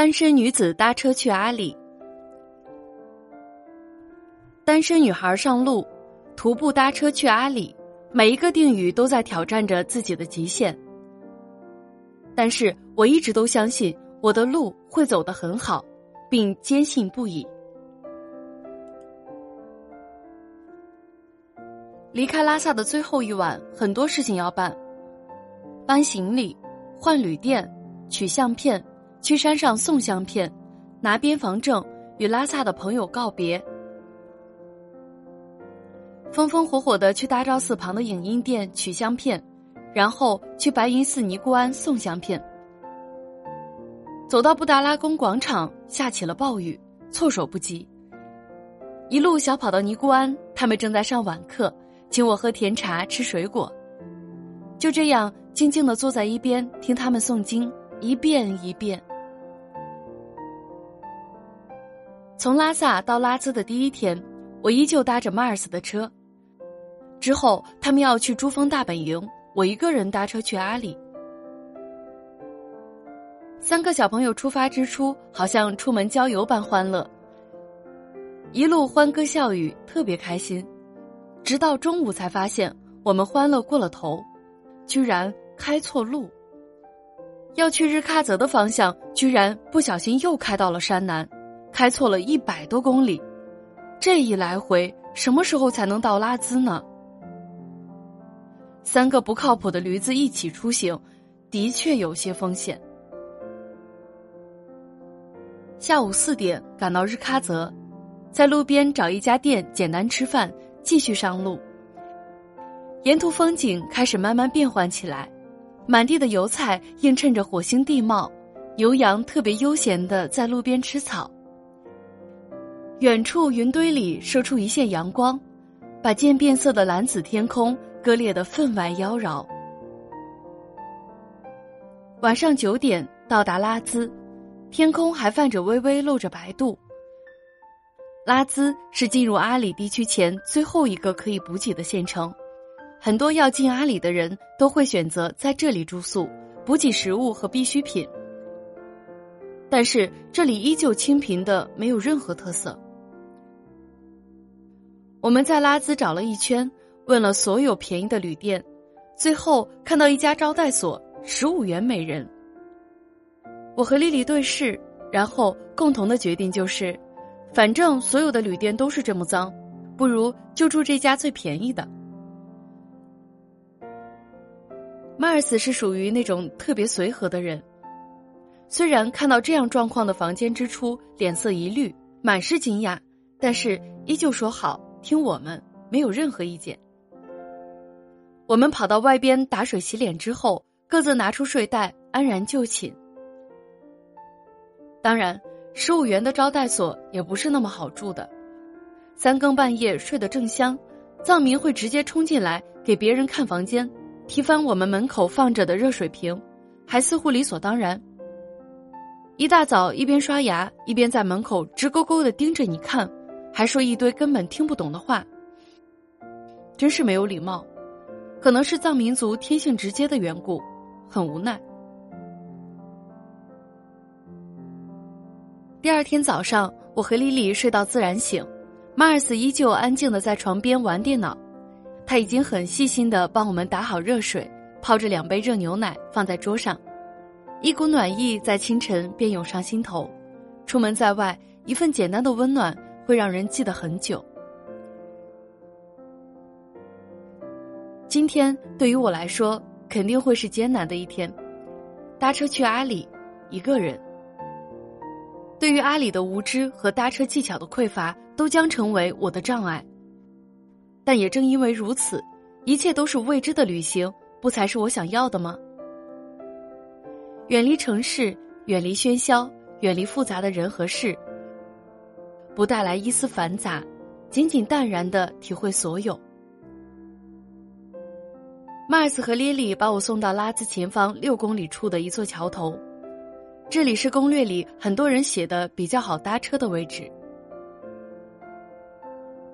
单身女子搭车去阿里。单身女孩上路，徒步搭车去阿里，每一个定语都在挑战着自己的极限。但是我一直都相信我的路会走得很好，并坚信不疑。离开拉萨的最后一晚，很多事情要办：搬行李、换旅店、取相片、去山上送相片、拿边防证、与拉萨的朋友告别。风风火火的去大昭寺旁的影音店取相片，然后去白云寺尼姑庵送相片。走到布达拉宫广场，下起了暴雨，措手不及。一路小跑到尼姑庵，他们正在上晚课。请我喝甜茶，吃水果，就这样静静的坐在一边听他们诵经，一遍一遍。从拉萨到拉孜的第一天，我依旧搭着马尔斯的车。之后他们要去珠峰大本营，我一个人搭车去阿里。三个小朋友出发之初，好像出门郊游般欢乐，一路欢歌笑语，特别开心。直到中午才发现，我们欢乐过了头，居然开错路。要去日喀则的方向，居然不小心又开到了山南，开错了一百多公里。这一来回，什么时候才能到拉孜呢？三个不靠谱的驴子一起出行，的确有些风险。下午四点赶到日喀则，在路边找一家店简单吃饭。继续上路，沿途风景开始慢慢变换起来，满地的油菜映衬着火星地貌，牛羊特别悠闲的在路边吃草。远处云堆里射出一线阳光，把渐变色的蓝紫天空割裂的分外妖娆。晚上九点到达拉孜，天空还泛着微微露着白度。拉孜是进入阿里地区前最后一个可以补给的县城，很多要进阿里的人都会选择在这里住宿，补给食物和必需品。但是这里依旧清贫的没有任何特色。我们在拉兹找了一圈，问了所有便宜的旅店，最后看到一家招待所，十五元每人。我和丽丽对视，然后共同的决定就是。反正所有的旅店都是这么脏，不如就住这家最便宜的。马尔斯是属于那种特别随和的人，虽然看到这样状况的房间之初脸色一绿，满是惊讶，但是依旧说好听我们，没有任何意见。我们跑到外边打水洗脸之后，各自拿出睡袋，安然就寝。当然。十五元的招待所也不是那么好住的，三更半夜睡得正香，藏民会直接冲进来给别人看房间，踢翻我们门口放着的热水瓶，还似乎理所当然。一大早一边刷牙一边在门口直勾勾的盯着你看，还说一堆根本听不懂的话，真是没有礼貌。可能是藏民族天性直接的缘故，很无奈。第二天早上，我和丽丽睡到自然醒，马尔斯依旧安静的在床边玩电脑。他已经很细心的帮我们打好热水，泡着两杯热牛奶放在桌上，一股暖意在清晨便涌上心头。出门在外，一份简单的温暖会让人记得很久。今天对于我来说肯定会是艰难的一天，搭车去阿里，一个人。对于阿里的无知和搭车技巧的匮乏，都将成为我的障碍。但也正因为如此，一切都是未知的旅行，不才是我想要的吗？远离城市，远离喧嚣，远离复杂的人和事，不带来一丝繁杂，仅仅淡然的体会所有。马尔斯和莉莉把我送到拉兹前方六公里处的一座桥头。这里是攻略里很多人写的比较好搭车的位置，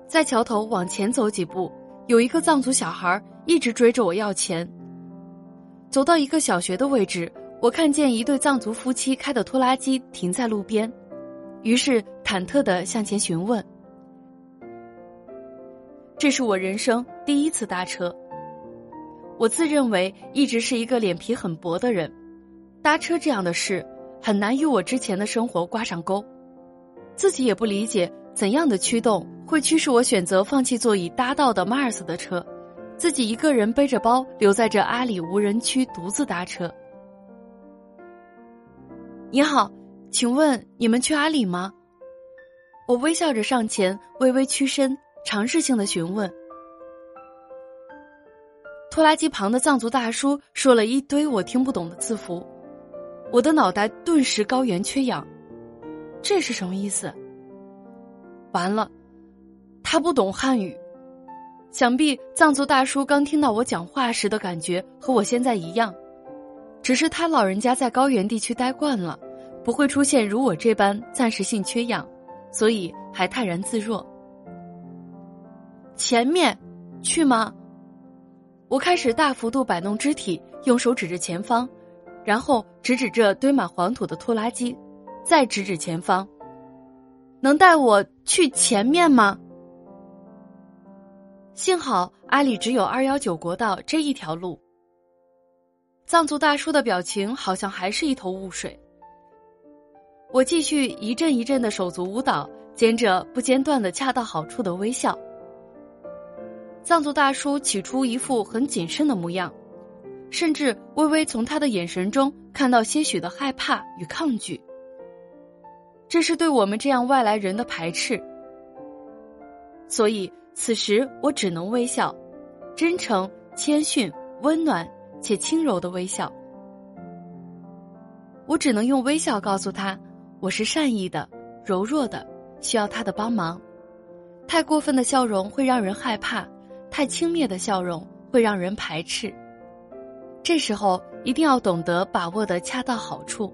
在桥头往前走几步，有一个藏族小孩一直追着我要钱。走到一个小学的位置，我看见一对藏族夫妻开的拖拉机停在路边，于是忐忑的向前询问。这是我人生第一次搭车。我自认为一直是一个脸皮很薄的人，搭车这样的事很难与我之前的生活挂上钩，自己也不理解怎样的驱动会驱使我选择放弃座椅搭到的马尔斯的车，自己一个人背着包留在这阿里无人区独自搭车。你好，请问你们去阿里吗？我微笑着上前，微微屈身，尝试性的询问。拖拉机旁的藏族大叔说了一堆我听不懂的字符，我的脑袋顿时高原缺氧。这是什么意思？完了，他不懂汉语。想必藏族大叔刚听到我讲话时的感觉和我现在一样，只是他老人家在高原地区待惯了，不会出现如我这般暂时性缺氧，所以还泰然自若。前面，去吗？我开始大幅度摆弄肢体，用手指着前方，然后指指这堆满黄土的拖拉机，再指指前方。能带我去前面吗？幸好阿里只有二幺九国道这一条路。藏族大叔的表情好像还是一头雾水。我继续一阵一阵的手足舞蹈，兼着不间断的恰到好处的微笑。藏族大叔起初一副很谨慎的模样，甚至微微从他的眼神中看到些许的害怕与抗拒。这是对我们这样外来人的排斥。所以此时我只能微笑，真诚、谦逊、温暖且轻柔的微笑。我只能用微笑告诉他，我是善意的、柔弱的，需要他的帮忙。太过分的笑容会让人害怕。太轻蔑的笑容会让人排斥，这时候一定要懂得把握的恰到好处。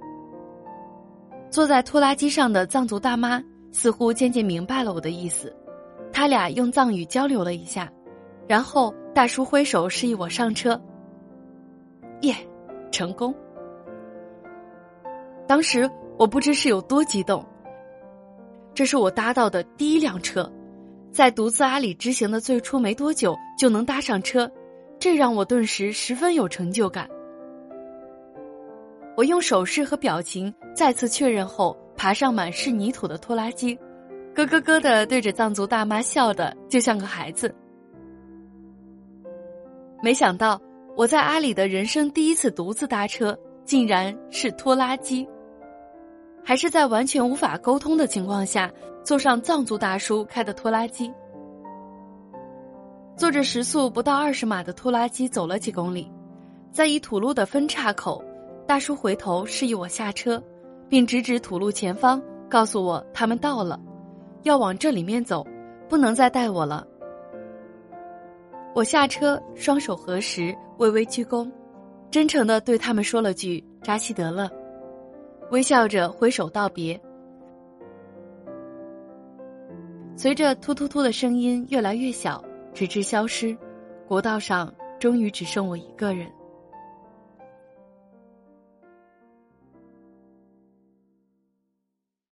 坐在拖拉机上的藏族大妈似乎渐渐明白了我的意思，他俩用藏语交流了一下，然后大叔挥手示意我上车。耶，成功！当时我不知是有多激动，这是我搭到的第一辆车。在独自阿里之行的最初没多久就能搭上车，这让我顿时十分有成就感。我用手势和表情再次确认后，爬上满是泥土的拖拉机，咯咯咯的对着藏族大妈笑的就像个孩子。没想到我在阿里的人生第一次独自搭车，竟然是拖拉机。还是在完全无法沟通的情况下，坐上藏族大叔开的拖拉机，坐着时速不到二十码的拖拉机走了几公里，在一土路的分岔口，大叔回头示意我下车，并指指土路前方，告诉我他们到了，要往这里面走，不能再带我了。我下车，双手合十，微微鞠躬，真诚的对他们说了句“扎西德勒”。微笑着挥手道别，随着突突突的声音越来越小，直至消失，国道上终于只剩我一个人。